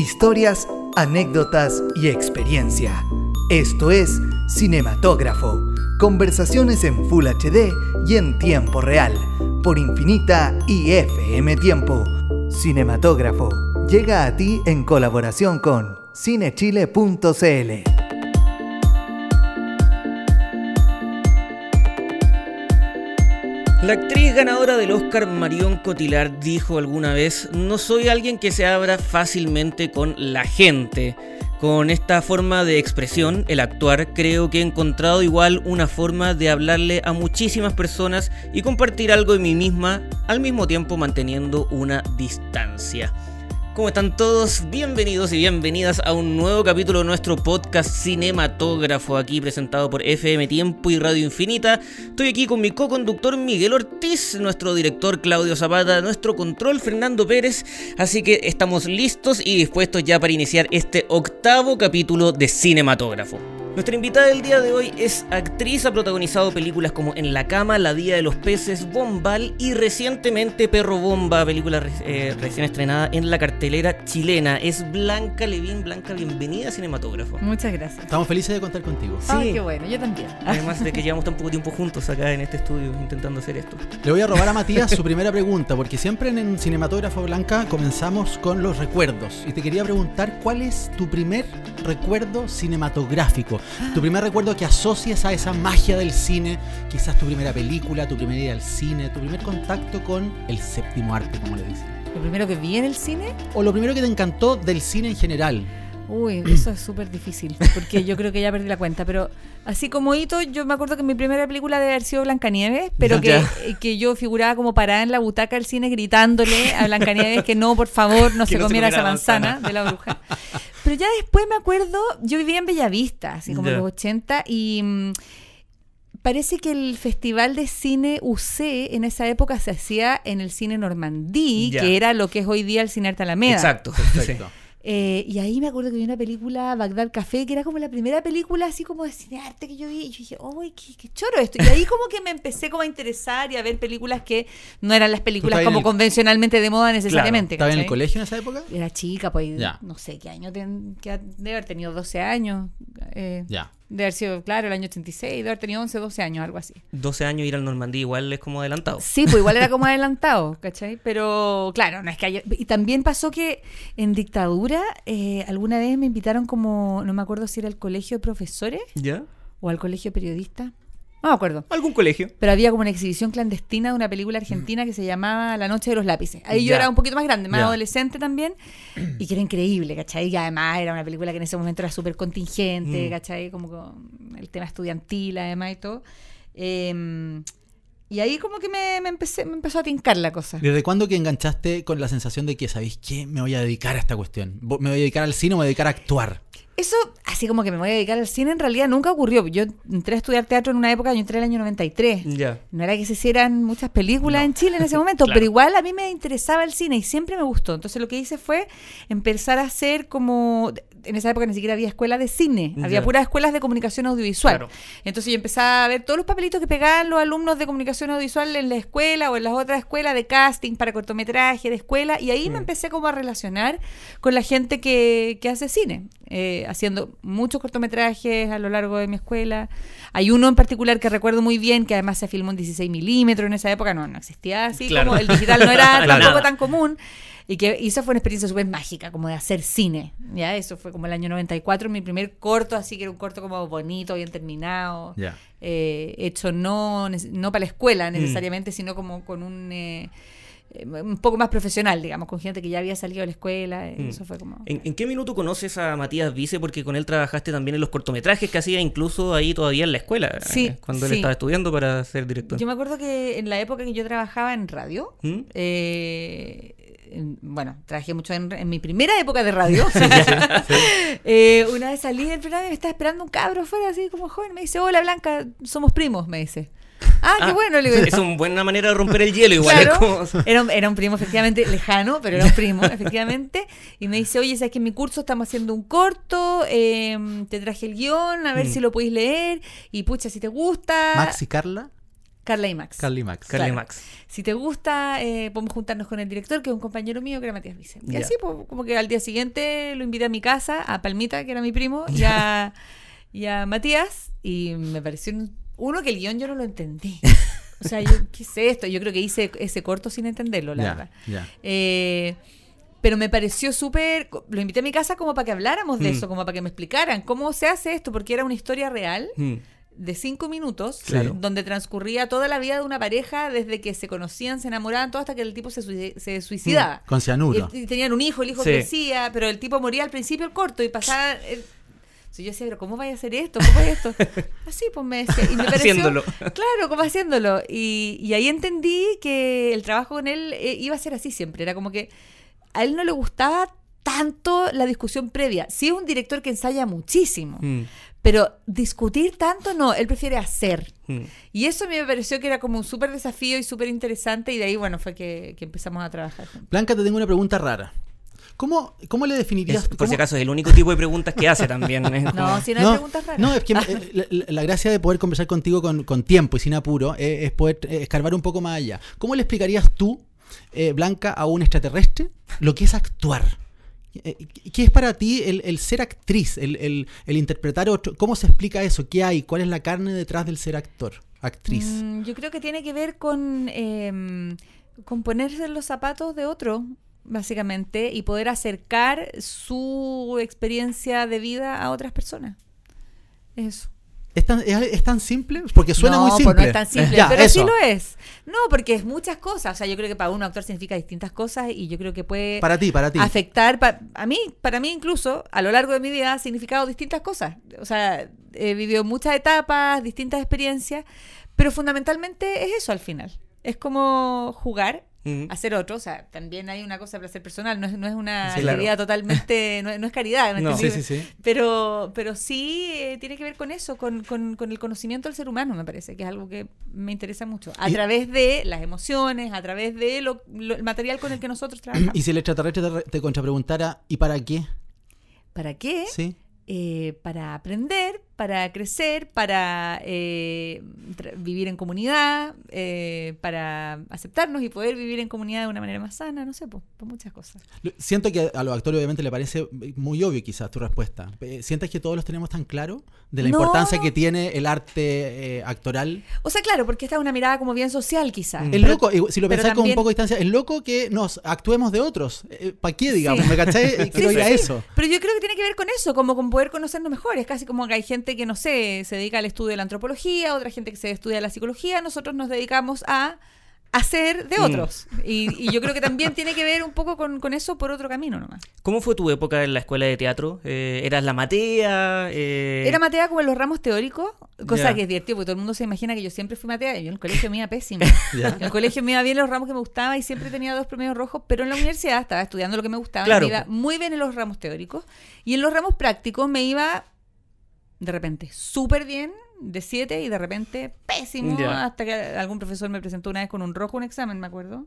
Historias, anécdotas y experiencia. Esto es Cinematógrafo. Conversaciones en Full HD y en tiempo real. Por Infinita y FM Tiempo. Cinematógrafo. Llega a ti en colaboración con cinechile.cl. La actriz ganadora del Oscar Marion Cotillard dijo alguna vez, no soy alguien que se abra fácilmente con la gente. Con esta forma de expresión, el actuar, creo que he encontrado igual una forma de hablarle a muchísimas personas y compartir algo de mí misma, al mismo tiempo manteniendo una distancia. ¿Cómo están todos? Bienvenidos y bienvenidas a un nuevo capítulo de nuestro podcast Cinematógrafo, aquí presentado por FM Tiempo y Radio Infinita. Estoy aquí con mi co-conductor Miguel Ortiz, nuestro director Claudio Zapata, nuestro control Fernando Pérez, así que estamos listos y dispuestos ya para iniciar este octavo capítulo de Cinematógrafo. Nuestra invitada del día de hoy es actriz, ha protagonizado películas como En la cama, La Día de los Peces, Bombal y recientemente Perro Bomba, película eh, recién estrenada en la cartelera chilena. Es Blanca Levín. Blanca, bienvenida a Cinematógrafo. Muchas gracias. Estamos felices de contar contigo. Sí. Ah, qué bueno, yo también. Además de que llevamos tan poco tiempo juntos acá en este estudio intentando hacer esto. Le voy a robar a Matías su primera pregunta, porque siempre en Cinematógrafo Blanca comenzamos con los recuerdos. Y te quería preguntar, ¿cuál es tu primer recuerdo cinematográfico? Tu primer recuerdo que asocias a esa magia del cine, quizás tu primera película, tu primera idea al cine, tu primer contacto con el séptimo arte, como le dicen. ¿Lo primero que vi en el cine? O lo primero que te encantó del cine en general. Uy, eso es súper difícil, porque yo creo que ya perdí la cuenta, pero así como hito, yo me acuerdo que mi primera película debe haber sido Blancanieves, pero que, que, yo figuraba como parada en la butaca del cine gritándole a Blancanieves que no, por favor, no se comiera esa manzana, de la bruja. Pero ya después me acuerdo, yo vivía en Bellavista, así como en los 80, y mm, parece que el festival de cine UC en esa época se hacía en el cine Normandí, que era lo que es hoy día el Cine Arte Alameda. Exacto, perfecto. Eh, y ahí me acuerdo que vi una película, Bagdad Café, que era como la primera película así como de cine arte que yo vi. Y yo dije, ¡ay, qué, choro esto! Y ahí como que me empecé como a interesar y a ver películas que no eran las películas como convencionalmente de moda necesariamente. ¿Estaba en el colegio en esa época? Era chica, pues no sé qué año, que debe haber tenido 12 años. Eh, ya. De haber sido, claro, el año 86, de haber tenido 11, 12 años, algo así. 12 años ir al Normandí igual es como adelantado. Sí, pues igual era como adelantado, ¿cachai? Pero claro, no es que haya... Y también pasó que en dictadura eh, alguna vez me invitaron como, no me acuerdo si era el colegio de profesores. ¿Ya? O al colegio de periodistas. No me acuerdo. ¿Algún colegio? Pero había como una exhibición clandestina de una película argentina que se llamaba La Noche de los Lápices. Ahí yo era un poquito más grande, más adolescente también, y que era increíble, ¿cachai? Y además era una película que en ese momento era súper contingente, mm. ¿cachai? Como con el tema estudiantil, además y todo. Em, y ahí como que me, empecé, me empezó a tincar la cosa. ¿Desde cuándo que enganchaste con la sensación de que, ¿sabéis qué? Me voy a dedicar a esta cuestión. ¿Me voy a dedicar al cine o me voy a dedicar a actuar? Eso, así como que me voy a dedicar al cine, en realidad nunca ocurrió. Yo entré a estudiar teatro en una época, yo entré en el año 93. Ya. No era que se hicieran muchas películas en Chile en ese momento, pero igual a mí me interesaba el cine y siempre me gustó. Entonces lo que hice fue empezar a hacer como en esa época ni siquiera había escuela de cine, había puras escuelas de comunicación audiovisual. Entonces yo empezaba a ver todos los papelitos que pegaban los alumnos de comunicación audiovisual en la escuela o en las otras escuelas de casting para cortometraje, de escuela, y ahí me mm. empecé como a relacionar con la gente que, que hace cine, eh, haciendo muchos cortometrajes a lo largo de mi escuela. Hay uno en particular que recuerdo muy bien, que además se filmó en 16 milímetros en esa época, no, no existía así, como el digital no era tampoco tan común. Y que y esa fue una experiencia súper mágica, como de hacer cine. Ya, eso fue como el año 94, mi primer corto, así que era un corto como bonito, bien terminado. Eh, hecho no, no para la escuela mm. necesariamente, sino como con un. Eh, eh, un poco más profesional, digamos, con gente que ya había salido de la escuela. Mm. Eso fue como. ¿En, qué minuto conoces a Matías Vice? Porque con él trabajaste también en los cortometrajes que hacía incluso ahí todavía en la escuela, sí, cuando él estaba estudiando para ser director. Yo me acuerdo que en la época que yo trabajaba en radio, ¿Mm? eh, bueno, trabajé mucho en, mi primera época de radio. Eh, una vez salí del programa y me estaba esperando un cabro fuera, así como joven. Me dice, hola Blanca, somos primos, me dice. Ah, qué ah, bueno. es una buena manera de romper el hielo igual. era, un, primo efectivamente lejano, pero era un primo efectivamente. Y me dice, oye, sabes que en mi curso estamos haciendo un corto, em, te traje el guion, a ver mm. si lo podéis leer. Y pucha, si te gusta. Max y Carla. Carla y Max. Carla y Max. Carla y Max. Si te gusta, eh, podemos juntarnos con el director, que es un compañero mío, que era Matías Vicente. Y así, pues, como que al día siguiente lo invité a mi casa, a Palmita, que era mi primo, y a, y a Matías, y me pareció uno que el guion yo no lo entendí. O sea, yo, ¿qué es esto? Yo creo que hice ese corto sin entenderlo, la verdad. Eh, pero me pareció súper. Lo invité a mi casa como para que habláramos de mm. eso, como para que me explicaran cómo se hace esto, porque era una historia real. Mm. de cinco minutos, donde transcurría toda la vida de una pareja desde que se conocían, se enamoraban, todo hasta que el tipo se, se suicidaba. Mm. con cianuro. Y, tenían un hijo, el hijo crecía, pero el tipo moría al principio el corto y pasaba... yo decía, pero ¿cómo vaya a hacer esto? ¿Cómo es esto? Así, pues me decía. Y me pareció, haciéndolo. Claro, como haciéndolo. Y, y, ahí entendí que el trabajo con él eh, iba a ser así siempre. Era como que a él no le gustaba tanto la discusión previa. Sí es un director que ensaya muchísimo, mm. pero discutir tanto no, él prefiere hacer. Mm. Y eso me pareció que era como un súper desafío y súper interesante y de ahí, bueno, fue que, empezamos a trabajar. Blanca, te tengo una pregunta rara. ¿Cómo, ¿Cómo, le definirías? por si acaso, es el único tipo de preguntas que hace también. no, si no, hay preguntas raras. No, es que eh, la, gracia de poder conversar contigo con, tiempo y sin apuro es, es poder eh, escarbar un poco más allá. ¿Cómo le explicarías tú eh, Blanca a un extraterrestre lo que es actuar. Eh, ¿Qué es para ti el, ser actriz, el, interpretar otro? ¿Cómo se explica eso? ¿Qué hay? ¿Cuál es la carne detrás del ser actor, actriz? Mm, yo creo que tiene que ver con, em, con ponerse en los zapatos de otro, básicamente, y poder acercar su experiencia de vida a otras personas. Eso. ¿Es tan, es, tan simple? Porque suena muy simple. Pues no es tan simple, pero sí lo es. No, porque es muchas cosas. O sea, yo creo que para un actor significa distintas cosas y yo creo que puede para ti, para ti. afectar. a mí, para mí incluso, a lo largo de mi vida ha significado distintas cosas. O sea, he vivido muchas etapas, distintas experiencias, pero fundamentalmente es eso al final. Es como jugar hacer otro. O sea, también hay una cosa de placer personal, no es, no es una caridad totalmente, no, es caridad, no, sí, sí, Pero, pero sí eh, tiene que ver con eso, con, con, el conocimiento del ser humano, me parece, que es algo que me interesa mucho. A través de las emociones, a través de el material con el que nosotros trabajamos. Y si el extraterrestre te, te contrapreguntara, ¿y para qué? ¿Para qué? Sí. Eh, para aprender, para crecer, para eh, vivir en comunidad, eh, para aceptarnos y poder vivir en comunidad de una manera más sana, no sé, por, muchas cosas. Siento que a los actores obviamente le parece muy obvio quizás tu respuesta. ¿Sientes que todos los tenemos tan claro de la importancia que tiene el arte actoral? O sea, claro, porque esta es una mirada como bien social quizás. El loco, si lo pensás con un poco de distancia, el loco que nos actuemos de otros. ¿Para qué, digamos? ¿Me caché? Quiero ir a eso. Pero yo creo que tiene que ver con eso, como con poder conocernos mejor. Es casi como que hay gente que, no sé, se dedica al estudio de la antropología, otra gente que se estudia la psicología, nosotros nos dedicamos a hacer de mm. otros. Y, yo creo que también tiene que ver un poco con, eso por otro camino nomás. ¿Cómo fue tu época en la escuela de teatro? Eh, ¿Eras la matea? Eh, Era matea como en los ramos teóricos, cosa que es divertido, porque todo el mundo se imagina que yo siempre fui matea. Yo en el colegio me iba pésimo. En el colegio me iba bien los ramos que me gustaban y siempre tenía dos premios rojos, pero en la universidad estaba estudiando lo que me gustaba. Me iba muy bien en los ramos teóricos. Y en los ramos prácticos me iba de repente súper bien de 7 y de repente pésimo hasta que algún profesor me presentó una vez con un rojo un examen, me acuerdo,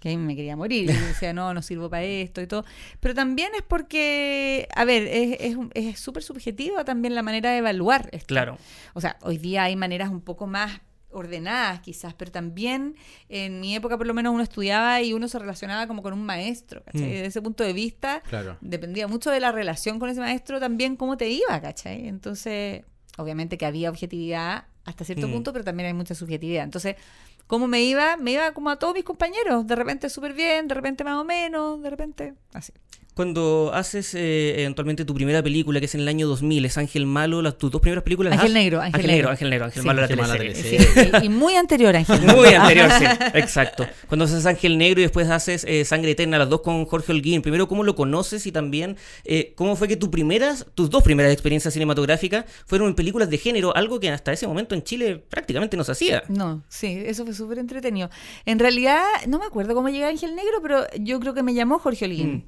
que me quería morir y decía, no, no sirvo para esto y todo. Pero también es porque, a ver, es súper es, subjetiva también la manera de evaluar esto. Claro. O sea, hoy día hay maneras un poco más ordenadas quizás, pero también en mi época por lo menos uno estudiaba y uno se relacionaba como con un maestro, ¿cachai? Mm. Desde ese punto de vista, dependía mucho de la relación con ese maestro también cómo te iba, ¿cachai? Entonces, obviamente que había objetividad hasta cierto mm. punto, pero también hay mucha subjetividad. Entonces, ¿cómo me iba? Me iba como a todos mis compañeros, de repente súper bien, de repente más o menos, de repente así. Cuando haces eh, eventualmente tu primera película, que es en el año 2000, es Ángel Malo, las, tus dos primeras películas... Ángel Negro, Ángel, Negro, Ángel Negro, Ángel Malo, la teleserie. y muy anterior Ángel Negro. Muy anterior, sí, exacto. Cuando haces Ángel Negro y después haces eh, Sangre Eterna, las dos con Jorge Holguín, primero, ¿cómo lo conoces? Y también, eh, ¿cómo fue que tus primeras, tus dos primeras experiencias cinematográficas fueron en películas de género, algo que hasta ese momento en Chile prácticamente no se hacía? No, sí, eso fue súper entretenido. En realidad, no me acuerdo cómo llegué a Ángel Negro, pero yo creo que me llamó Jorge Holguín. Mm.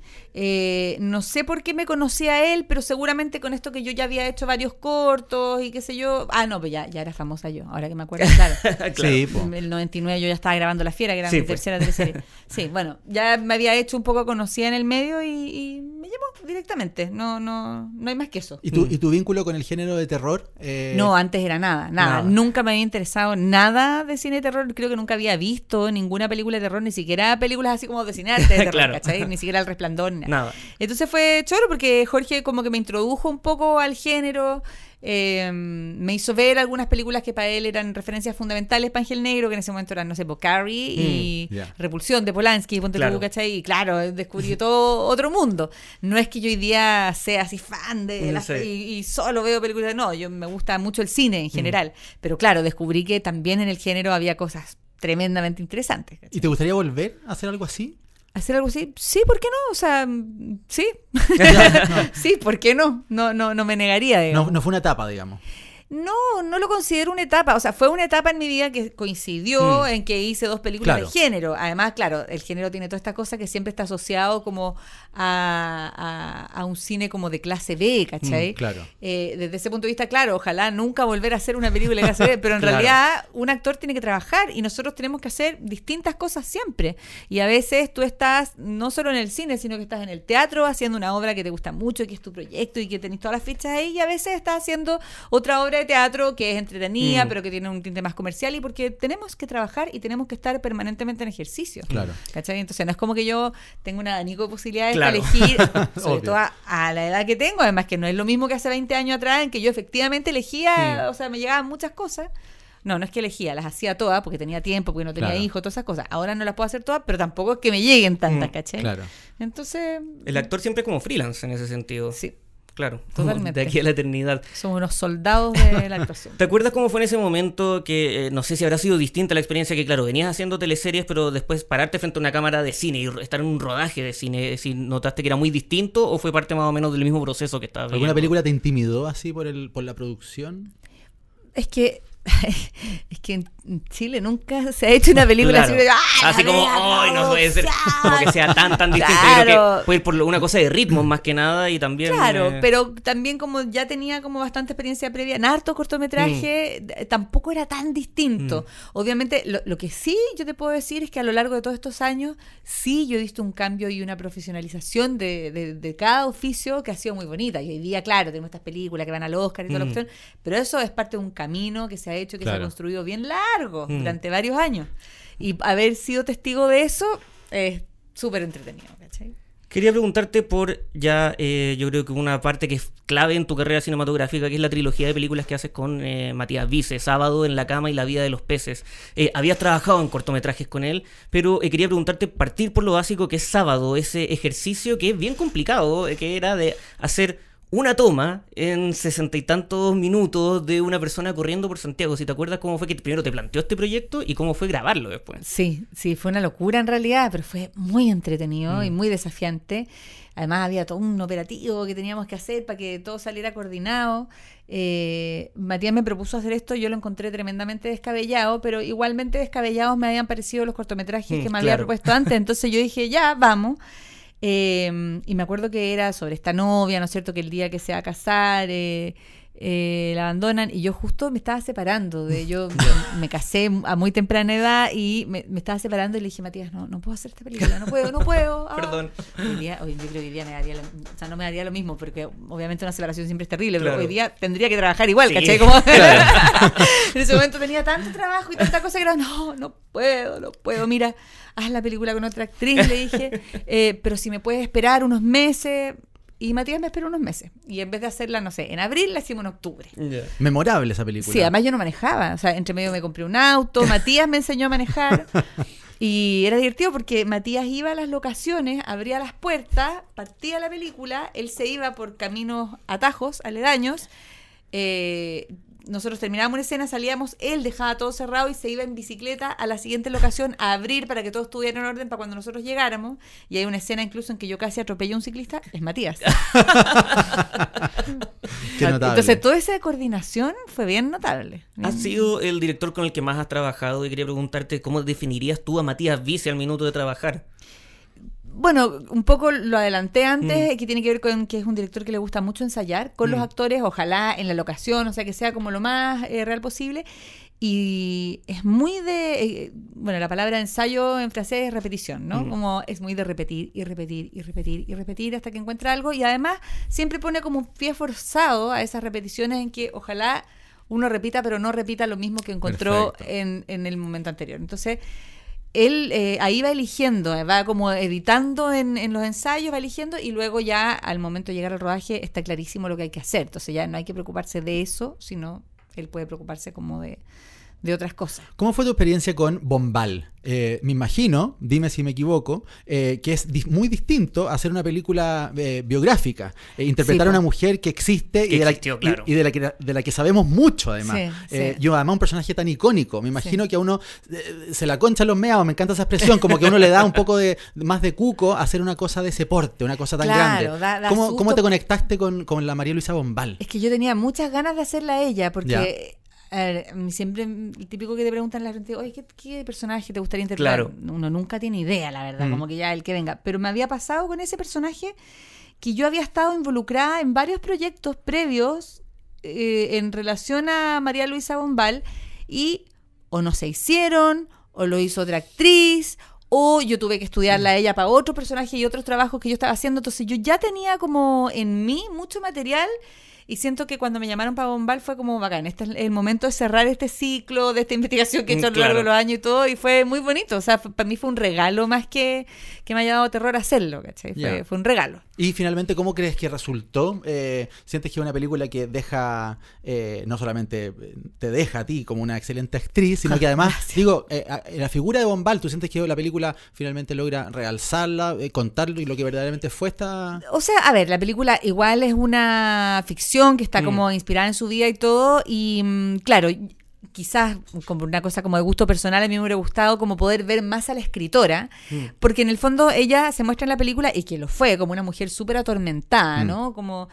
No sé por qué me conocí a él, pero seguramente con esto que yo ya había hecho varios cortos y qué sé yo. Ah, no, pues ya, ya era famosa yo, ahora que me acuerdo, claro. Sí, En el 99 yo ya estaba grabando La Fiera, que era mi pues. tercera teleserie. Sí, bueno, ya me había hecho un poco conocida en el medio y, me llamó directamente. No, no, no hay más que eso. ¿Y tu, ¿y tu vínculo con el género de terror? Eh, no, antes era nada, nada, Nunca me había interesado nada de cine de terror. Creo que nunca había visto ninguna película de terror, ni siquiera películas así como de cine arte de terror, Ni siquiera El Resplandor. Nada. Entonces fue choro porque Jorge como que me introdujo un poco al género. Eh, me hizo ver algunas películas que para él eran referencias fundamentales para Ángel Negro, que en ese momento eran, no sé, Carrie y mm, Repulsión de Polanski, Ponte claro. ¿cachai? Y claro, descubrí todo otro mundo. No es que yo hoy día sea así fan de las, y, solo veo películas, no, yo me gusta mucho el cine en mm. general, pero claro, descubrí que también en el género había cosas tremendamente interesantes. ¿Y te gustaría volver a hacer algo así? Hacer algo así, sí, ¿por qué no? O sea, sí. sí, ¿por qué no? No, no, no me negaría. No, no fue una etapa, digamos. No, no lo considero una etapa. O sea, fue una etapa en mi vida que coincidió mm. en que hice dos películas de género. Además, claro, el género tiene toda esta cosa que siempre está asociado como a, un cine como de clase B, ¿cachai? Mm, claro. Eh, desde ese punto de vista, claro, ojalá nunca volver a hacer una película de clase B, pero en realidad un actor tiene que trabajar y nosotros tenemos que hacer distintas cosas siempre. Y a veces tú estás no solo en el cine, sino que estás en el teatro haciendo una obra que te gusta mucho, que es tu proyecto y que tenés todas las fichas ahí, y a veces estás haciendo otra obra de teatro que es entretenida, mm. pero que tiene un tinte más comercial y porque tenemos que trabajar y tenemos que estar permanentemente en ejercicio. Claro. ¿Cachai? Entonces no es como que yo tengo una abanico de posibilidades para elegir, sobre todo a, la edad que tengo, además que no es lo mismo que hace 20 años atrás en que yo efectivamente elegía, o sea, me llegaban muchas cosas. No, no es que elegía, las hacía todas porque tenía tiempo, porque no tenía hijos, todas esas cosas. Ahora no las puedo hacer todas, pero tampoco es que me lleguen tantas, mm, ¿cachai? Claro. Entonces... El actor siempre es como freelance en ese sentido. Sí. Claro, totalmente. De aquí a la eternidad. Somos unos soldados de la actuación. ¿Te acuerdas cómo fue en ese momento que eh, no sé si habrá sido distinta la experiencia que, claro, venías haciendo teleseries, pero después pararte frente a una cámara de cine y estar en un rodaje de cine? Si notaste que era muy distinto o fue parte más o menos del mismo proceso que estabas ¿Alguna película te intimidó así por, el, por la producción? Es que es que en Chile nunca se ha hecho una película así, ¡Ah, así como, ¡ay, no puede ser! Como que sea tan, tan distinto. Claro. que puede ir por una cosa de ritmo más que nada y también. Claro, eh, pero también como ya tenía como bastante experiencia previa en harto cortometraje, mm. tampoco era tan distinto. Mm. Obviamente, lo, que sí yo te puedo decir es que a lo largo de todos estos años, sí yo he visto un cambio y una profesionalización de, de, cada oficio que ha sido muy bonita. Y hoy día, claro, tenemos estas películas que van al Oscar y toda la mm. opción, pero eso es parte de un camino que se ha hecho, que se ha construido bien largo mm. durante varios años. Y haber sido testigo de eso es súper entretenido, Quería preguntarte por ya, eh, yo creo que una parte que es clave en tu carrera cinematográfica, que es la trilogía de películas que haces con eh, Matías Vice, Sábado en la cama y La vida de los peces. Eh, habías trabajado en cortometrajes con él, pero quería preguntarte, partir por lo básico que es Sábado, ese ejercicio que es bien complicado, que era de hacer una toma en sesenta y tantos minutos de una persona corriendo por Santiago. Si te acuerdas cómo fue que primero te planteó este proyecto y cómo fue grabarlo después. Sí, sí, fue una locura en realidad, pero fue muy entretenido y mm. muy desafiante. Además había todo un operativo que teníamos que hacer para que todo saliera coordinado. Eh, Matías me propuso hacer esto, yo lo encontré tremendamente descabellado, pero igualmente descabellados me habían parecido los cortometrajes mm, que me había propuesto antes. Entonces yo dije, ya, vamos. Em, y me acuerdo que era sobre esta novia, ¿no es cierto? Que el día que se va a casar eh, eh, la abandonan y yo justo me estaba separando. De, yo, me casé a muy temprana edad y me, estaba separando y le dije, Matías, no, no puedo hacer esta película, no puedo, no puedo. Ah". Perdón. Hoy día, hoy, yo creo que hoy día me daría, lo, o sea, no me daría lo mismo porque obviamente una separación siempre es terrible, pero hoy día tendría que trabajar igual, ¿cachai? Como, en ese momento tenía tanto trabajo y tanta cosa que era, no, no puedo, no puedo, mira haz la película con otra actriz, le dije, eh, pero si me puedes esperar unos meses. Y Matías me esperó unos meses. Y en vez de hacerla, no sé, en abril, la hicimos en octubre. Memorable esa película. Sí, además yo no manejaba. O sea, entre medio me compré un auto, Matías me enseñó a manejar. Y era divertido porque Matías iba a las locaciones, abría las puertas, partía la película, él se iba por caminos atajos, aledaños, eh, nosotros terminábamos una escena, salíamos, él dejaba todo cerrado y se iba en bicicleta a la siguiente locación a abrir para que todo estuviera en orden para cuando nosotros llegáramos. Y hay una escena incluso en que yo casi atropello a un ciclista, es Matías. Entonces, toda esa coordinación fue bien notable. Has sido el director con el que más has trabajado y quería preguntarte cómo definirías tú a Matías Vice al minuto de trabajar. Bueno, un poco lo adelanté antes, mm. que tiene que ver con que es un director que le gusta mucho ensayar con los mm. actores, ojalá en la locación, o sea, que sea como lo más eh, real posible. Y es muy de, eh, bueno, la palabra ensayo en francés es repetición, ¿no? Como es muy de repetir y repetir y repetir y repetir hasta que encuentra algo y además siempre pone como un pie forzado a esas repeticiones en que ojalá uno repita, pero no repita lo mismo que encontró en, en, el momento anterior. Entonces, él eh, ahí va eligiendo, va como editando en, en, los ensayos, va eligiendo y luego ya al momento de llegar al rodaje está clarísimo lo que hay que hacer. Entonces ya no hay que preocuparse de eso, sino él puede preocuparse como de, de otras cosas. ¿Cómo fue tu experiencia con Bombal? Eh, me imagino, dime si me equivoco, eh, que es muy distinto hacer una película eh, biográfica, interpretar a una mujer que existe y, de la, y, de, la, que, de la que sabemos mucho además. yo además un personaje tan icónico, me imagino que a uno se la concha los meados, me encanta esa expresión, como que a uno le da un poco de más de cuco hacer una cosa de ese porte, una cosa tan grande. ¿Cómo, te conectaste con, con, la María Luisa Bombal? Es que yo tenía muchas ganas de hacerla a ella, porque a ver, siempre el típico que te preguntan la gente, oye, ¿qué, personaje te gustaría interpretar? Claro. Uno nunca tiene idea, la verdad, mm. como que ya el que venga. Pero me había pasado con ese personaje que yo había estado involucrada en varios proyectos previos eh, en relación a María Luisa Bombal y o no se hicieron, o lo hizo otra actriz, o yo tuve que estudiarla a ella para otro personaje y otros trabajos que yo estaba haciendo. Entonces yo ya tenía como en mí mucho material y siento que cuando me llamaron para Bombal fue como bacán. Este es el momento de cerrar este ciclo de esta investigación que he hecho a lo largo de los años y todo. Y fue muy bonito. O sea, para mí fue un regalo más que que me haya dado terror hacerlo, ¿cachai? Fue, un regalo. Y finalmente, ¿cómo crees que resultó? Eh, ¿Sientes que es una película que deja, eh, no solamente te deja a ti como una excelente actriz, sino que además, digo, eh, la figura de Bombal, ¿tú sientes que la película finalmente logra realzarla, contarlo y lo que verdaderamente fue esta... O sea, a ver, la película igual es una ficción que está mm. como inspirada en su vida y todo. Y mm, claro, quizás como una cosa como de gusto personal, a mí me hubiera gustado como poder ver más a la escritora, mm. porque en el fondo ella se muestra en la película, y que lo fue, como una mujer súper atormentada, ¿no? Como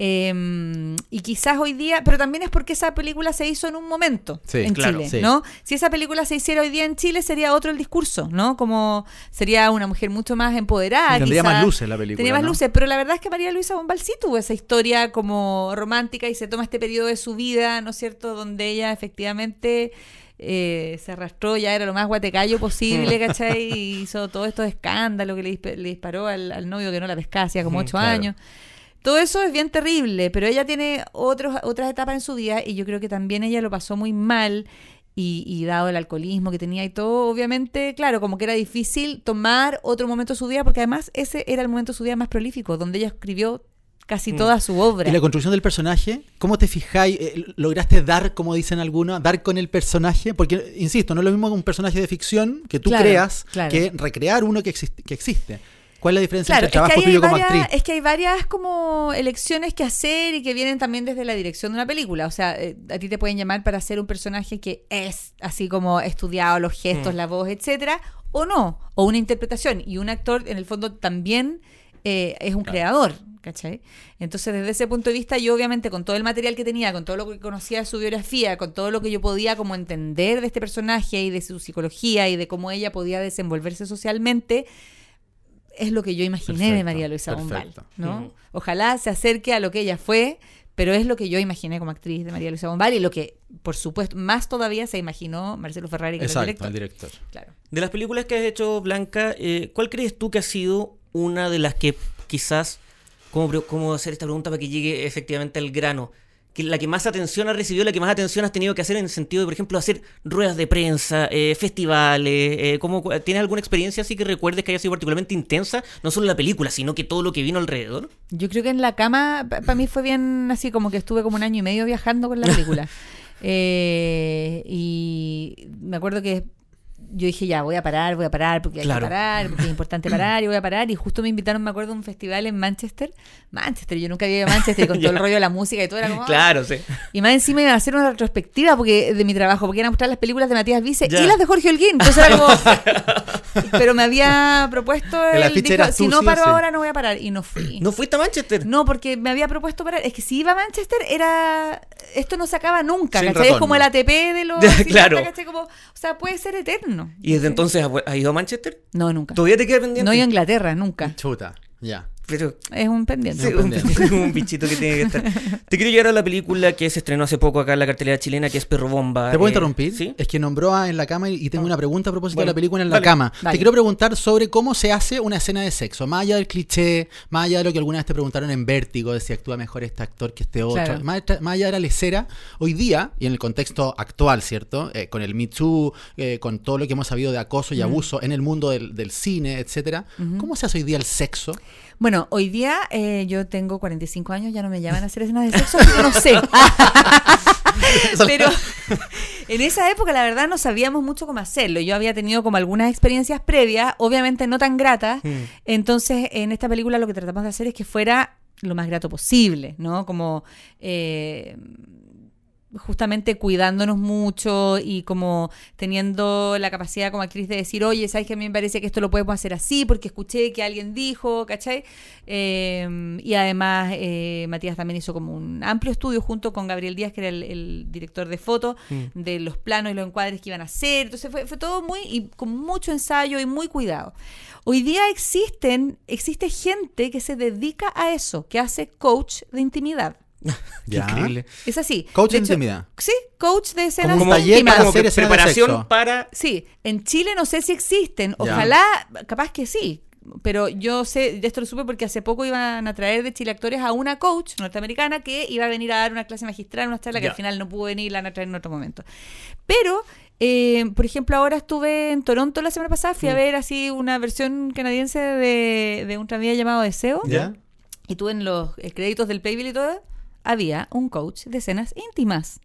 Em, y quizás hoy día, pero también es porque esa película se hizo en un momento en Chile, ¿no? Si esa película se hiciera hoy día en Chile sería otro el discurso, ¿no? Como sería una mujer mucho más empoderada. tendría más luces la película. Tendría más luces, pero la verdad es que María Luisa Bombal sí tuvo esa historia como romántica y se toma este periodo de su vida, ¿no es cierto? Donde ella efectivamente... Eh, se arrastró, ya era lo más guatecayo posible, ¿cachai? Y hizo todo esto de escándalo que le, disparó al, novio que no la pescaba hacía como ocho años. Todo eso es bien terrible, pero ella tiene otros, otras etapas en su vida y yo creo que también ella lo pasó muy mal y, dado el alcoholismo que tenía y todo, obviamente, claro, como que era difícil tomar otro momento de su vida porque además ese era el momento de su vida más prolífico, donde ella escribió casi mm. toda su obra. Y la construcción del personaje, ¿cómo te fijáis? Eh, ¿Lograste dar, como dicen algunos, dar con el personaje? Porque, insisto, no es lo mismo un personaje de ficción que tú creas que recrear uno que, que existe. ¿Cuál es la diferencia entre el trabajo tuyo como actriz? Es que hay varias como elecciones que hacer y que vienen también desde la dirección de una película. O sea, eh, a ti te pueden llamar para hacer un personaje que es así como estudiado, los gestos, mm. la voz, etcétera, o no, o una interpretación. Y un actor, en el fondo, también eh, es un creador. ¿Cachai? Entonces, desde ese punto de vista, yo obviamente con todo el material que tenía, con todo lo que conocía de su biografía, con todo lo que yo podía como entender de este personaje y de su psicología y de cómo ella podía desenvolverse socialmente, es lo que yo imaginé de María Luisa Bombal, ¿no? Ojalá se acerque a lo que ella fue, pero es lo que yo imaginé como actriz de María Luisa Bombal y lo que, por supuesto, más todavía se imaginó Marcelo Ferrari, que Exacto, el director. Claro. De las películas que has hecho, Blanca, eh, ¿cuál crees tú que ha sido una de las que quizás, cómo, cómo hacer esta pregunta para que llegue efectivamente al grano? La que más atención ha recibido, la que más atención has tenido que hacer en el sentido de, por ejemplo, hacer ruedas de prensa, eh, festivales? Eh, ¿Tienes alguna experiencia así que recuerdes que haya sido particularmente intensa? No solo la película, sino que todo lo que vino alrededor. Yo creo que en la cama, para mí fue bien así, como que estuve como un año y medio viajando con la película. Eh, y me acuerdo que yo dije, ya, voy a parar, voy a parar, porque hay que parar, porque es importante parar, y voy a parar. Y justo me invitaron, me acuerdo, a un festival en Manchester. Manchester, yo nunca había ido a Manchester con todo el rollo de la música y todo era como... Claro, sí. Y más encima iban a hacer una retrospectiva porque de mi trabajo, porque iban a mostrar las películas de Matías Vice y las de Jorge Holguín. Entonces era como... Pero me había propuesto el... Dijo, si no paro ahora, no voy a parar. Y no fui. ¿No fuiste a Manchester? No, porque me había propuesto parar. Es que si iba a Manchester, era... Esto no se acaba nunca, ¿cachai? Es como el ATP de los... claro. Como, o sea, puede ser eterno. ¿Y desde entonces has ido a Manchester? No, nunca. ¿Todavía te queda pendiente? No he ido a Inglaterra, nunca. Chuta, ya. Pero es un pendiente. un, bichito que tiene que estar. Te quiero llevar a la película que se estrenó hace poco acá en la cartelera chilena, que es Perro Bomba. ¿Te puedo eh, interrumpir? ¿sí? Es que nombró a En la cama y tengo una pregunta a propósito de la película En la cama. Te quiero preguntar sobre cómo se hace una escena de sexo. Más allá del cliché, más allá de lo que alguna vez te preguntaron en Vértigo, de si actúa mejor este actor que este otro. Más, allá de la lecera, hoy día, y en el contexto actual, ¿cierto? Eh, con el Me Too, eh, con todo lo que hemos sabido de acoso y abuso en el mundo del, cine, etcétera, ¿cómo se hace hoy día el sexo? Bueno, hoy día eh, yo tengo 45 años, ya no me llaman a hacer escenas de sexo, no sé. Pero en esa época la verdad no sabíamos mucho cómo hacerlo. Yo había tenido como algunas experiencias previas, obviamente no tan gratas. Mm. Entonces en esta película lo que tratamos de hacer es que fuera lo más grato posible, ¿no? Como eh, justamente cuidándonos mucho y como teniendo la capacidad como actriz de decir, oye, ¿sabes que a mí me parece que esto lo podemos hacer así? Porque escuché que alguien dijo, ¿cachai? Em, y además eh, Matías también hizo como un amplio estudio junto con Gabriel Díaz, que era el, director de foto, mm. de los planos y los encuadres que iban a hacer. Entonces fue, fue todo muy, y con mucho ensayo y muy cuidado. Hoy día existen, existe gente que se dedica a eso, que hace coach de intimidad. Increíble. Es así. Coach de intimidad. Sí, coach de escenas como íntimas. preparación para. Sí, en Chile no sé si existen. Ojalá, capaz que sí. Pero yo sé, esto lo supe porque hace poco iban a traer de Chile actores a una coach norteamericana que iba a venir a dar una clase magistral, una charla que al final no pudo venir, la van a traer en otro momento. Pero eh, por ejemplo, ahora estuve en Toronto la semana pasada, fui a mm. ver así una versión canadiense de, de un tranvía llamado Deseo. Y tuve en los eh, créditos del Paybill y todo, había un coach de escenas íntimas.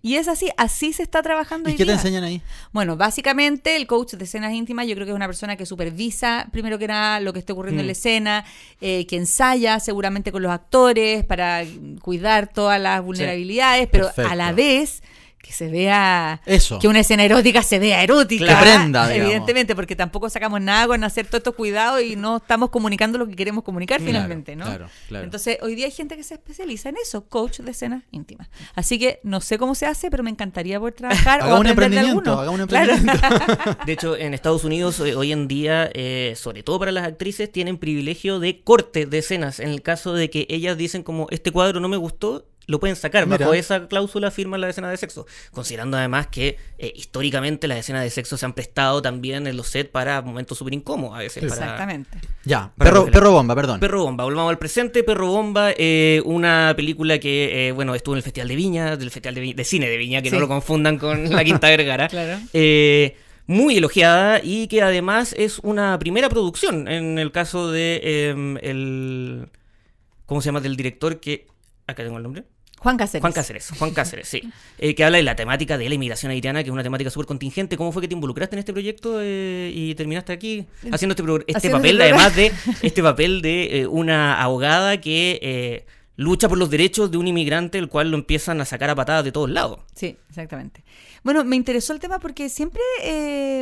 Y es así, así se está trabajando. ¿Y qué te enseñan ahí? Bueno, básicamente el coach de escenas íntimas yo creo que es una persona que supervisa primero que nada lo que esté ocurriendo en la mm. escena, eh, que ensaya seguramente con los actores para cuidar todas las vulnerabilidades, pero a la vez que se vea Eso. que una escena erótica se vea erótica. Que prenda, evidentemente porque tampoco sacamos nada con hacer todos estos cuidados y no estamos comunicando lo que queremos comunicar finalmente no claro, claro. entonces hoy día hay gente que se especializa en eso coach de escenas íntimas. Así que no sé cómo se hace pero me encantaría poder trabajar o un emprendimiento haga un emprendimiento. De hecho en Estados Unidos eh, hoy en día eh, sobre todo para las actrices tienen privilegio de corte de escenas en el caso de que ellas dicen como este cuadro no me gustó lo pueden sacar. Bajo esa cláusula firman la escena de sexo. Considerando además que eh, históricamente las escenas de sexo se han prestado también en los sets para momentos súper incómodos a veces. Exactamente. ya, perro, perro, Bomba, perdón. Perro Bomba, volvamos al presente. Perro Bomba, eh, una película que, eh, bueno, estuvo en el Festival de Viña, del Festival de, Cine de Viña, que no lo confundan con La Quinta Vergara. claro. muy elogiada y que además es una primera producción en el caso de em, el... ¿Cómo se llama? Del director que... Acá tengo el nombre. Juan Cáceres. Juan Cáceres, Juan Cáceres, sí. Eh, que habla de la temática de la inmigración haitiana, que es una temática súper contingente. ¿Cómo fue que te involucraste en este proyecto eh, y terminaste aquí haciendo este, este papel, además de este papel de eh, una abogada que lucha por los derechos de un inmigrante, el cual lo empiezan a sacar a patadas de todos lados? Sí, exactamente. Bueno, me interesó el tema porque siempre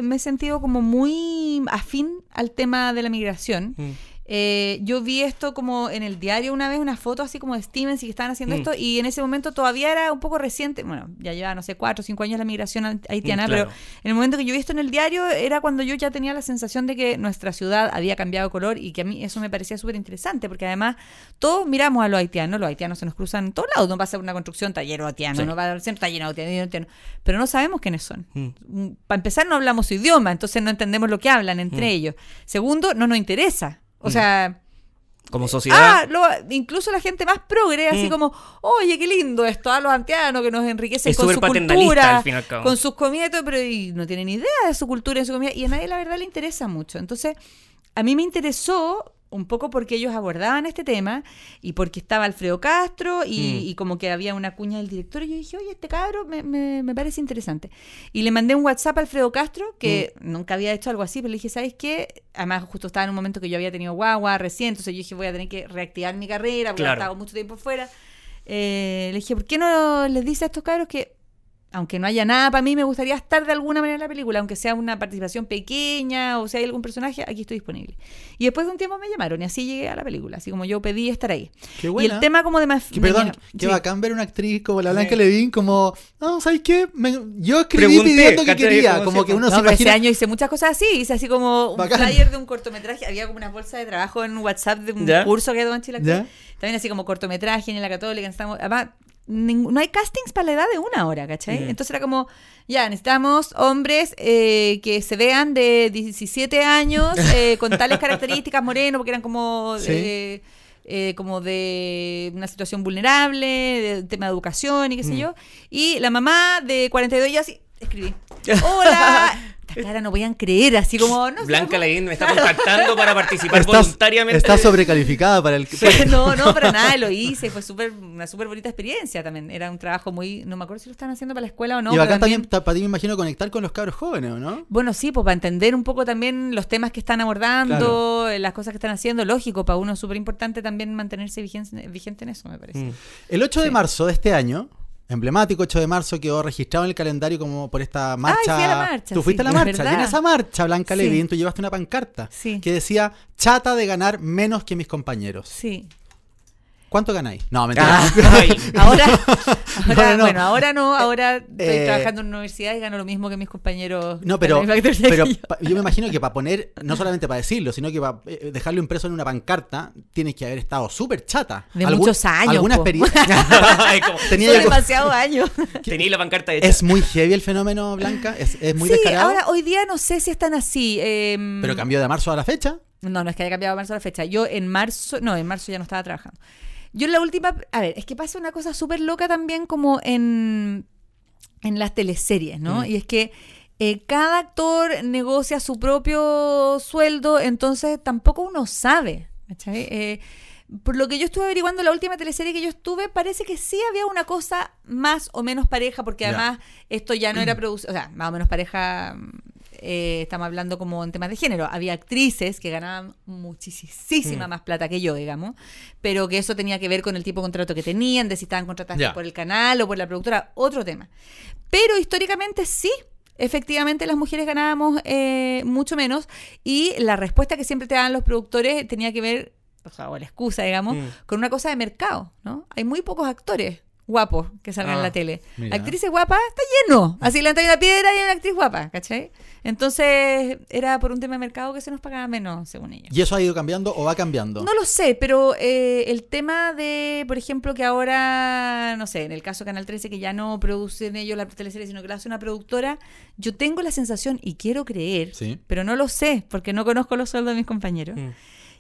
me he sentido como muy afín al tema de la migración. Mm. Eh, yo vi esto como en el diario una vez, una foto así como de Stevens y que estaban haciendo mm. esto, y en ese momento todavía era un poco reciente, bueno, ya lleva, no sé, cuatro o cinco años la migración haitiana, mm, pero en el momento que yo vi esto en el diario era cuando yo ya tenía la sensación de que nuestra ciudad había cambiado color y que a mí eso me parecía súper interesante, porque además todos miramos a los haitianos, los haitianos se nos cruzan en todos lados, no pasa una construcción taller haitiano, no va al centro taller haitiano, pero no sabemos quiénes son. Mm. Para empezar, no hablamos su idioma, entonces no entendemos lo que hablan entre ellos. Segundo, no nos interesa. O sea... Como sociedad. Ah, incluso la gente más progre, así mm. como, oye, qué lindo esto, a los antianos que nos enriquecen con su cultura, con sus comidas, pero y no tienen idea de su cultura y su comida, y a nadie la verdad le interesa mucho. Entonces, a mí me interesó un poco porque ellos abordaban este tema y porque estaba Alfredo Castro y, mm. como que había una cuña del director y yo dije, oye, este cabro me, me, parece interesante. Y le mandé un WhatsApp a Alfredo Castro, que mm. nunca había hecho algo así, pero le dije, ¿sabes qué? Además, justo estaba en un momento que yo había tenido guagua recién, entonces yo dije, voy a tener que reactivar mi carrera, porque he estado mucho tiempo fuera. Eh, le dije, ¿por qué no les dice a estos cabros que aunque no haya nada para mí, me gustaría estar de alguna manera en la película, aunque sea una participación pequeña o sea hay algún personaje, aquí estoy disponible. Y después de un tiempo me llamaron y así llegué a la película, así como yo pedí estar ahí. Qué buena. Y el tema como de más... perdón, qué bacán ver una actriz como la Blanca Levin como, no, ¿sabes qué? yo escribí pidiendo que quería, como que uno se imagina... Ese año hice muchas cosas así, hice así como un flyer de un cortometraje, había como una bolsa de trabajo en WhatsApp de un curso que ha en Chile. También así como cortometraje en la Católica, estamos, además no hay castings para la edad de una hora, ¿cachai? Entonces era como, ya, necesitamos hombres eh, que se vean de 17 años, eh, con tales características, moreno, porque eran como... Eh, como de una situación vulnerable, de tema de educación y qué sé mm. yo. Y la mamá de 42 y así, escribí. Hola, cara no podían creer, así como. No Blanca Levin me está contactando para participar voluntariamente. Está sobrecalificada para el. no, no, para nada, lo hice. Fue súper una súper bonita experiencia también. Era un trabajo muy. No me acuerdo si lo están haciendo para la escuela o no. Y acá también, para ti me imagino conectar con los cabros jóvenes, ¿no? Bueno, sí, pues para entender un poco también los temas que están abordando, las cosas que están haciendo. Lógico, para uno es súper importante también mantenerse vigente, vigente, en eso, me parece. Mm. El 8 de marzo de este año emblemático 8 de marzo quedó registrado en el calendario como por esta marcha. Ay, la marcha tú fuiste a la marcha. Y en esa marcha, Blanca sí. Levin, tú llevaste una pancarta que decía chata de ganar menos que mis compañeros. Sí. ¿Cuánto ganáis? No, mentira. Ah, ahora, ahora bueno, ahora no, ahora estoy eh, trabajando en una universidad y gano lo mismo que mis compañeros. No, pero, pero yo. me imagino que para poner, no solamente para decirlo, sino que para eh, dejarlo impreso en una pancarta, tienes que haber estado súper chata. De muchos años. ¿Alguna experiencia? Tenía demasiados años. Tenía la pancarta hecha. Es muy heavy el fenómeno, Blanca. Es, es muy sí, ahora hoy día no sé si están así. Em, pero cambió de marzo a la fecha. No, no es que haya cambiado de marzo a la fecha. Yo en marzo, no, en marzo ya no estaba trabajando. Yo en la última, a ver, es que pasa una cosa súper loca también como en, en las teleseries, ¿no? Mm. Y es que eh, cada actor negocia su propio sueldo, entonces tampoco uno sabe, eh, por lo que yo estuve averiguando la última teleserie que yo estuve, parece que sí había una cosa más o menos pareja, porque además esto ya no era producido, o sea, más o menos pareja eh, estamos hablando como en temas de género, había actrices que ganaban muchísima mm. más plata que yo, digamos, pero que eso tenía que ver con el tipo de contrato que tenían, de si estaban contratadas por el canal o por la productora, otro tema. Pero históricamente sí, efectivamente las mujeres ganábamos eh, mucho menos y la respuesta que siempre te dan los productores tenía que ver, o sea, o la excusa, digamos, mm. con una cosa de mercado, ¿no? Hay muy pocos actores guapos que salgan en la ah, tele. Actrices guapas, está lleno. Así le una piedra y una actriz guapa, ¿cachai? Entonces, era por un tema de mercado que se nos pagaba menos, según ellos. ¿Y eso ha ido cambiando o va cambiando? No lo sé, pero eh, el tema de, por ejemplo, que ahora, no sé, en el caso de Canal 13, que ya no producen ellos la teleserie, sino que la hace una productora, yo tengo la sensación, y quiero creer, pero no lo sé, porque no conozco los sueldos de mis compañeros. Mm.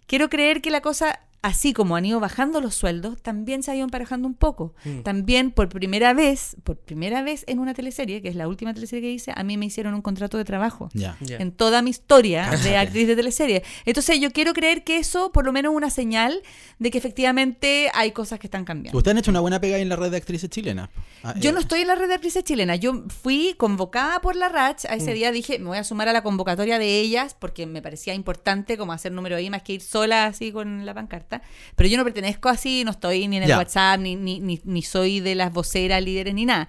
Quiero creer que la cosa así como han ido bajando los sueldos, también se ha ido emparejando un poco. Mm. También por primera vez, por primera vez en una teleserie, que es la última teleserie que hice, a mí me hicieron un contrato de trabajo. En toda mi historia de actriz de teleserie. Entonces yo quiero creer que eso por lo menos es una señal de que efectivamente hay cosas que están cambiando. Ustedes han hecho una buena pega en la red de actrices chilenas. Ah, yo no eh. estoy en la red de actrices chilenas. Yo fui convocada por la RACH. A ese mm. día dije, me voy a sumar a la convocatoria de ellas porque me parecía importante como hacer número ahí más que ir sola así con la pancarta. Pero yo no pertenezco así, no estoy ni en el WhatsApp, ni, ni, ni, ni soy de las voceras, líderes, ni nada.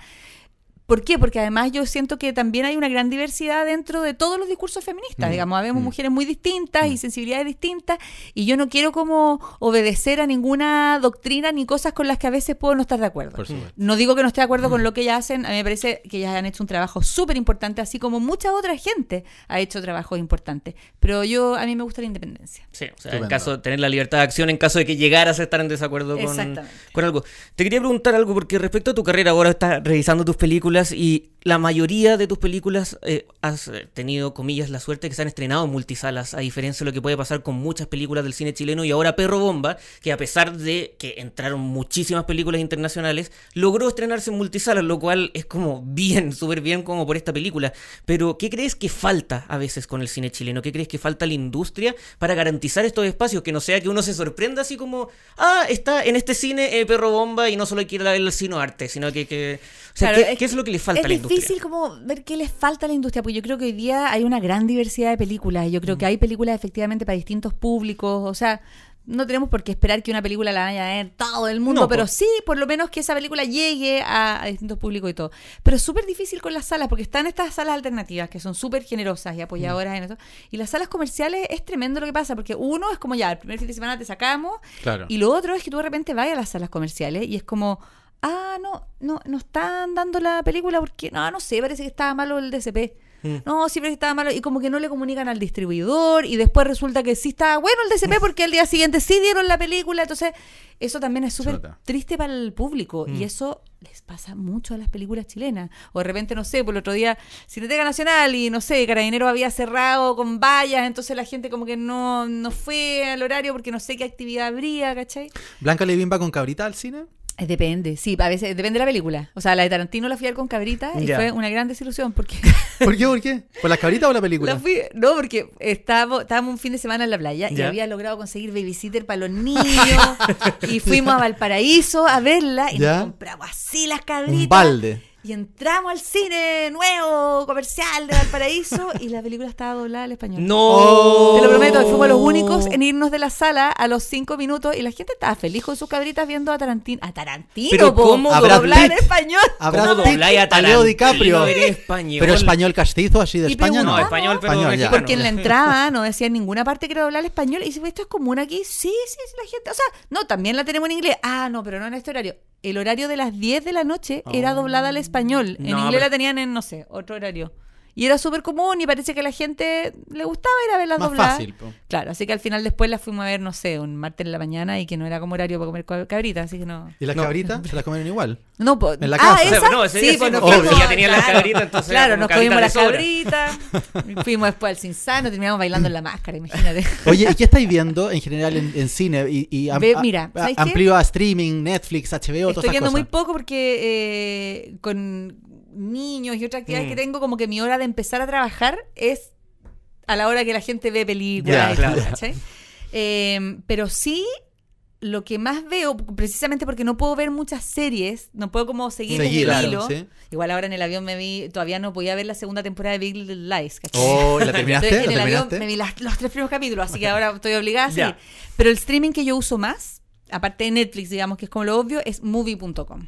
¿Por qué? Porque además yo siento que también hay una gran diversidad dentro de todos los discursos feministas. Mm, digamos, vemos mm. mujeres muy distintas y mm. sensibilidades distintas y yo no quiero como obedecer a ninguna doctrina ni cosas con las que a veces puedo no estar de acuerdo. No digo que no esté de acuerdo con lo que ellas hacen, a mí me parece que ellas han hecho un trabajo súper importante, así como mucha otra gente ha hecho trabajos importantes. Pero yo, a mí me gusta la independencia. Sí, o sea, en caso de tener la libertad de acción en caso de que llegaras a estar en desacuerdo con, con algo. Te quería preguntar algo porque respecto a tu carrera, ahora estás revisando tus películas y la mayoría de tus películas eh, has eh, tenido, comillas, la suerte que se han estrenado en multisalas, a diferencia de lo que puede pasar con muchas películas del cine chileno y ahora Perro Bomba, que a pesar de que entraron muchísimas películas internacionales, logró estrenarse en multisalas, lo cual es como bien, súper bien como por esta película. Pero, ¿qué crees que falta a veces con el cine chileno? ¿Qué crees que falta a la industria para garantizar estos espacios? Que no sea que uno se sorprenda así como, ah, está en este cine eh, Perro Bomba y no solo quiere ver el cine arte, sino que... que o sea, ¿qué, es lo que le falta a la industria? Es difícil como ver qué les falta a la industria, porque yo creo que hoy día hay una gran diversidad de películas y yo creo que hay películas efectivamente para distintos públicos, o sea, no tenemos por qué esperar que una película la vaya a ver todo el mundo, pero sí, por lo menos que esa película llegue a, distintos públicos y todo. Pero es súper difícil con las salas, porque están estas salas alternativas que son súper generosas y apoyadoras mm. en eso. Y las salas comerciales es tremendo lo que pasa, porque uno es como ya, el primer fin de semana te sacamos, y lo otro es que tú de repente vayas a las salas comerciales y es como ah, no, no, no están dando la película porque, no, no sé, parece que estaba malo el DCP. Mm. No, siempre estaba malo y como que no le comunican al distribuidor y después resulta que sí estaba bueno el DCP porque el día siguiente sí dieron la película. Entonces, eso también es súper triste para el público y mm. eso les pasa mucho a las películas chilenas. O de repente, no sé, por el otro día Cineteca Nacional y no sé, Carabinero había cerrado con vallas, entonces la gente como que no, no fue al horario porque no sé qué actividad habría, ¿cachai? ¿Blanca Levin va con cabrita al cine? Eh, depende, sí, a veces depende de la película. O sea, la de Tarantino la fui a ver con cabrita y fue una gran desilusión porque... ¿Por qué? ¿Por qué? ¿Por las cabritas o la película? no, porque estábamos, estábamos un fin de semana en la playa y había logrado conseguir babysitter para los niños y fuimos a Valparaíso a verla y nos compramos así las cabritas. Un balde. Y entramos al cine nuevo, comercial de Valparaíso, y la película estaba doblada al español. ¡No! Te lo prometo, fuimos los únicos en irnos de la sala a los cinco minutos, y la gente estaba feliz con sus cabritas viendo a Tarantino. ¡A Tarantino! ¿Pero cómo doblar en español? ¿Cómo doblar a Tarantino? DiCaprio. Español. Pero español castizo, así de España, no. español, pero español, Porque en la entrada no decía en ninguna parte que era doblar español, y si esto es común aquí, sí, sí, sí, la gente, o sea, no, también la tenemos en inglés. Ah, no, pero no en este horario el horario de las 10 de la noche era doblada al español. En inglés la tenían en, no sé, otro horario. Y era súper común y parece que a la gente le gustaba ir a ver las Más Fácil, Claro, así que al final después las fuimos a ver, no sé, un martes en la mañana y que no era como horario para comer cabritas, así que no. ¿Y las cabritas se las comieron igual? No, pues. ¿En la casa? Ah, ¿esa? No, ese sí, pues nos fuimos, ya tenían las cabritas, entonces. Claro, nos comimos las cabritas, fuimos después al Cinsano, terminamos bailando en la máscara, imagínate. Oye, ¿y qué estáis viendo en general en, cine? Y, y mira, amplio a streaming, Netflix, HBO, Estoy todas Estoy viendo muy poco porque eh, con niños y otras actividades que mm. tengo, como que mi hora de empezar a trabajar es a la hora que la gente ve películas. Em, pero sí, lo que más veo, precisamente porque no puedo ver muchas series, no puedo como seguir el hilo. Igual ahora en el avión me vi, todavía no podía ver la segunda temporada de Big Little Lies. Oh, ¿la terminaste? en el avión me vi los tres primeros capítulos, así que ahora estoy obligada a seguir. Pero el streaming que yo uso más, aparte de Netflix, digamos que es como lo obvio, es movie.com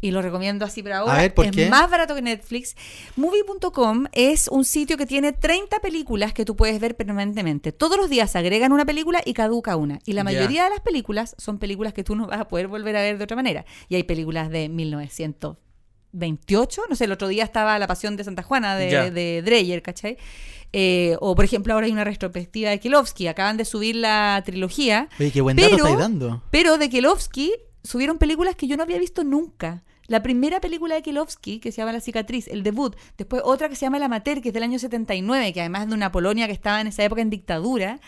y lo recomiendo así pero ahora. es más barato que Netflix. Movie.com es un sitio que tiene 30 películas que tú puedes ver permanentemente. Todos los días agregan una película y caduca una. Y la mayoría de las películas son películas que tú no vas a poder volver a ver de otra manera. Y hay películas de 1928, no sé, el otro día estaba La Pasión de Santa Juana de, de Dreyer, ¿cachai? Eh, o por ejemplo ahora hay una retrospectiva de Kilovsky, acaban de subir la trilogía. Oye, qué buen dato pero, dando. Pero de Kilovsky subieron películas que yo no había visto nunca. La primera película de Kilovsky, que se llama La cicatriz, el debut. Después otra que se llama El amateur, que es del año 79, que además de una Polonia que estaba en esa época en dictadura.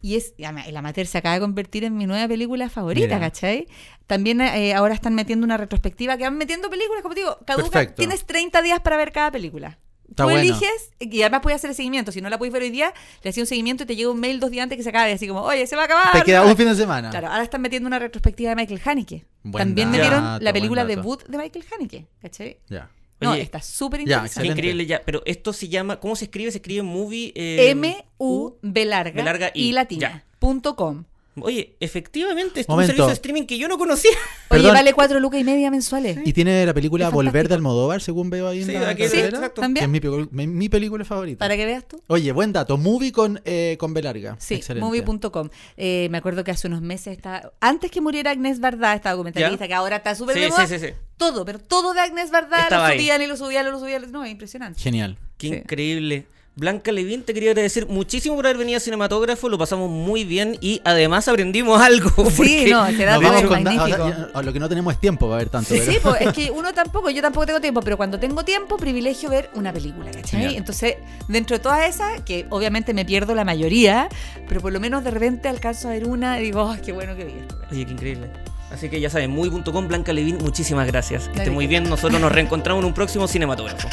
Y es, el amateur se acaba de convertir en mi nueva película favorita, ¿cachai? También eh, ahora están metiendo una retrospectiva que van metiendo películas, como te digo, caduca, tienes 30 días para ver cada película tú eliges y además puedes hacer el seguimiento. Si no la puedes ver hoy día, le haces un seguimiento y te llega un mail dos días antes que se acabe. Así como, oye, se va a acabar. Te queda un fin de semana. Claro, ahora están metiendo una retrospectiva de Michael Haneke. También metieron la película debut de Michael Haneke. ¿Cachai? Ya. No, está súper interesante. increíble ya. Pero esto se llama, ¿cómo se escribe? Se escribe movie. Eh, M-U-B larga, larga y, latina. Punto com. Oye, efectivamente, es un servicio de streaming que yo no conocía. Oye, vale cuatro lucas y media mensuales. Y tiene la película Volver de Almodóvar, según veo ahí en sí, la aquí sí, exacto. Que es mi, película favorita. Para que veas tú. Oye, buen dato. Movie con, eh, con B larga. Sí, movie.com. Eh, me acuerdo que hace unos meses estaba... Antes que muriera Agnes Bardá, esta documentalista, que ahora está súper sí, sí, sí, sí, Todo, pero todo de Agnes Bardá lo subían y lo subían y lo subían. No, impresionante. Genial. Qué increíble. Blanca Levin, te quería agradecer muchísimo por haber venido a Cinematógrafo, lo pasamos muy bien y además aprendimos algo. Sí, no, se da magnífico. lo que no tenemos es tiempo para ver tanto. Sí, pues, es que uno tampoco, yo tampoco tengo tiempo, pero cuando tengo tiempo, privilegio ver una película, ¿cachai? Entonces, dentro de todas esas, que obviamente me pierdo la mayoría, pero por lo menos de repente alcanzo a ver una y digo, qué bueno que vi esto! Oye, qué increíble. Así que ya saben, muy.com, Blanca Levin, muchísimas gracias. Que esté muy bien, nosotros nos reencontramos en un próximo Cinematógrafo.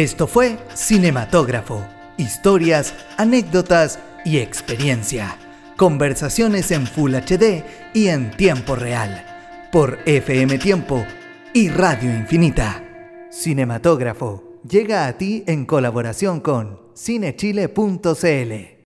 Esto fue Cinematógrafo. Historias, anécdotas y experiencia. Conversaciones en Full HD y en tiempo real. Por FM Tiempo y Radio Infinita. Cinematógrafo llega a ti en colaboración con cinechile.cl.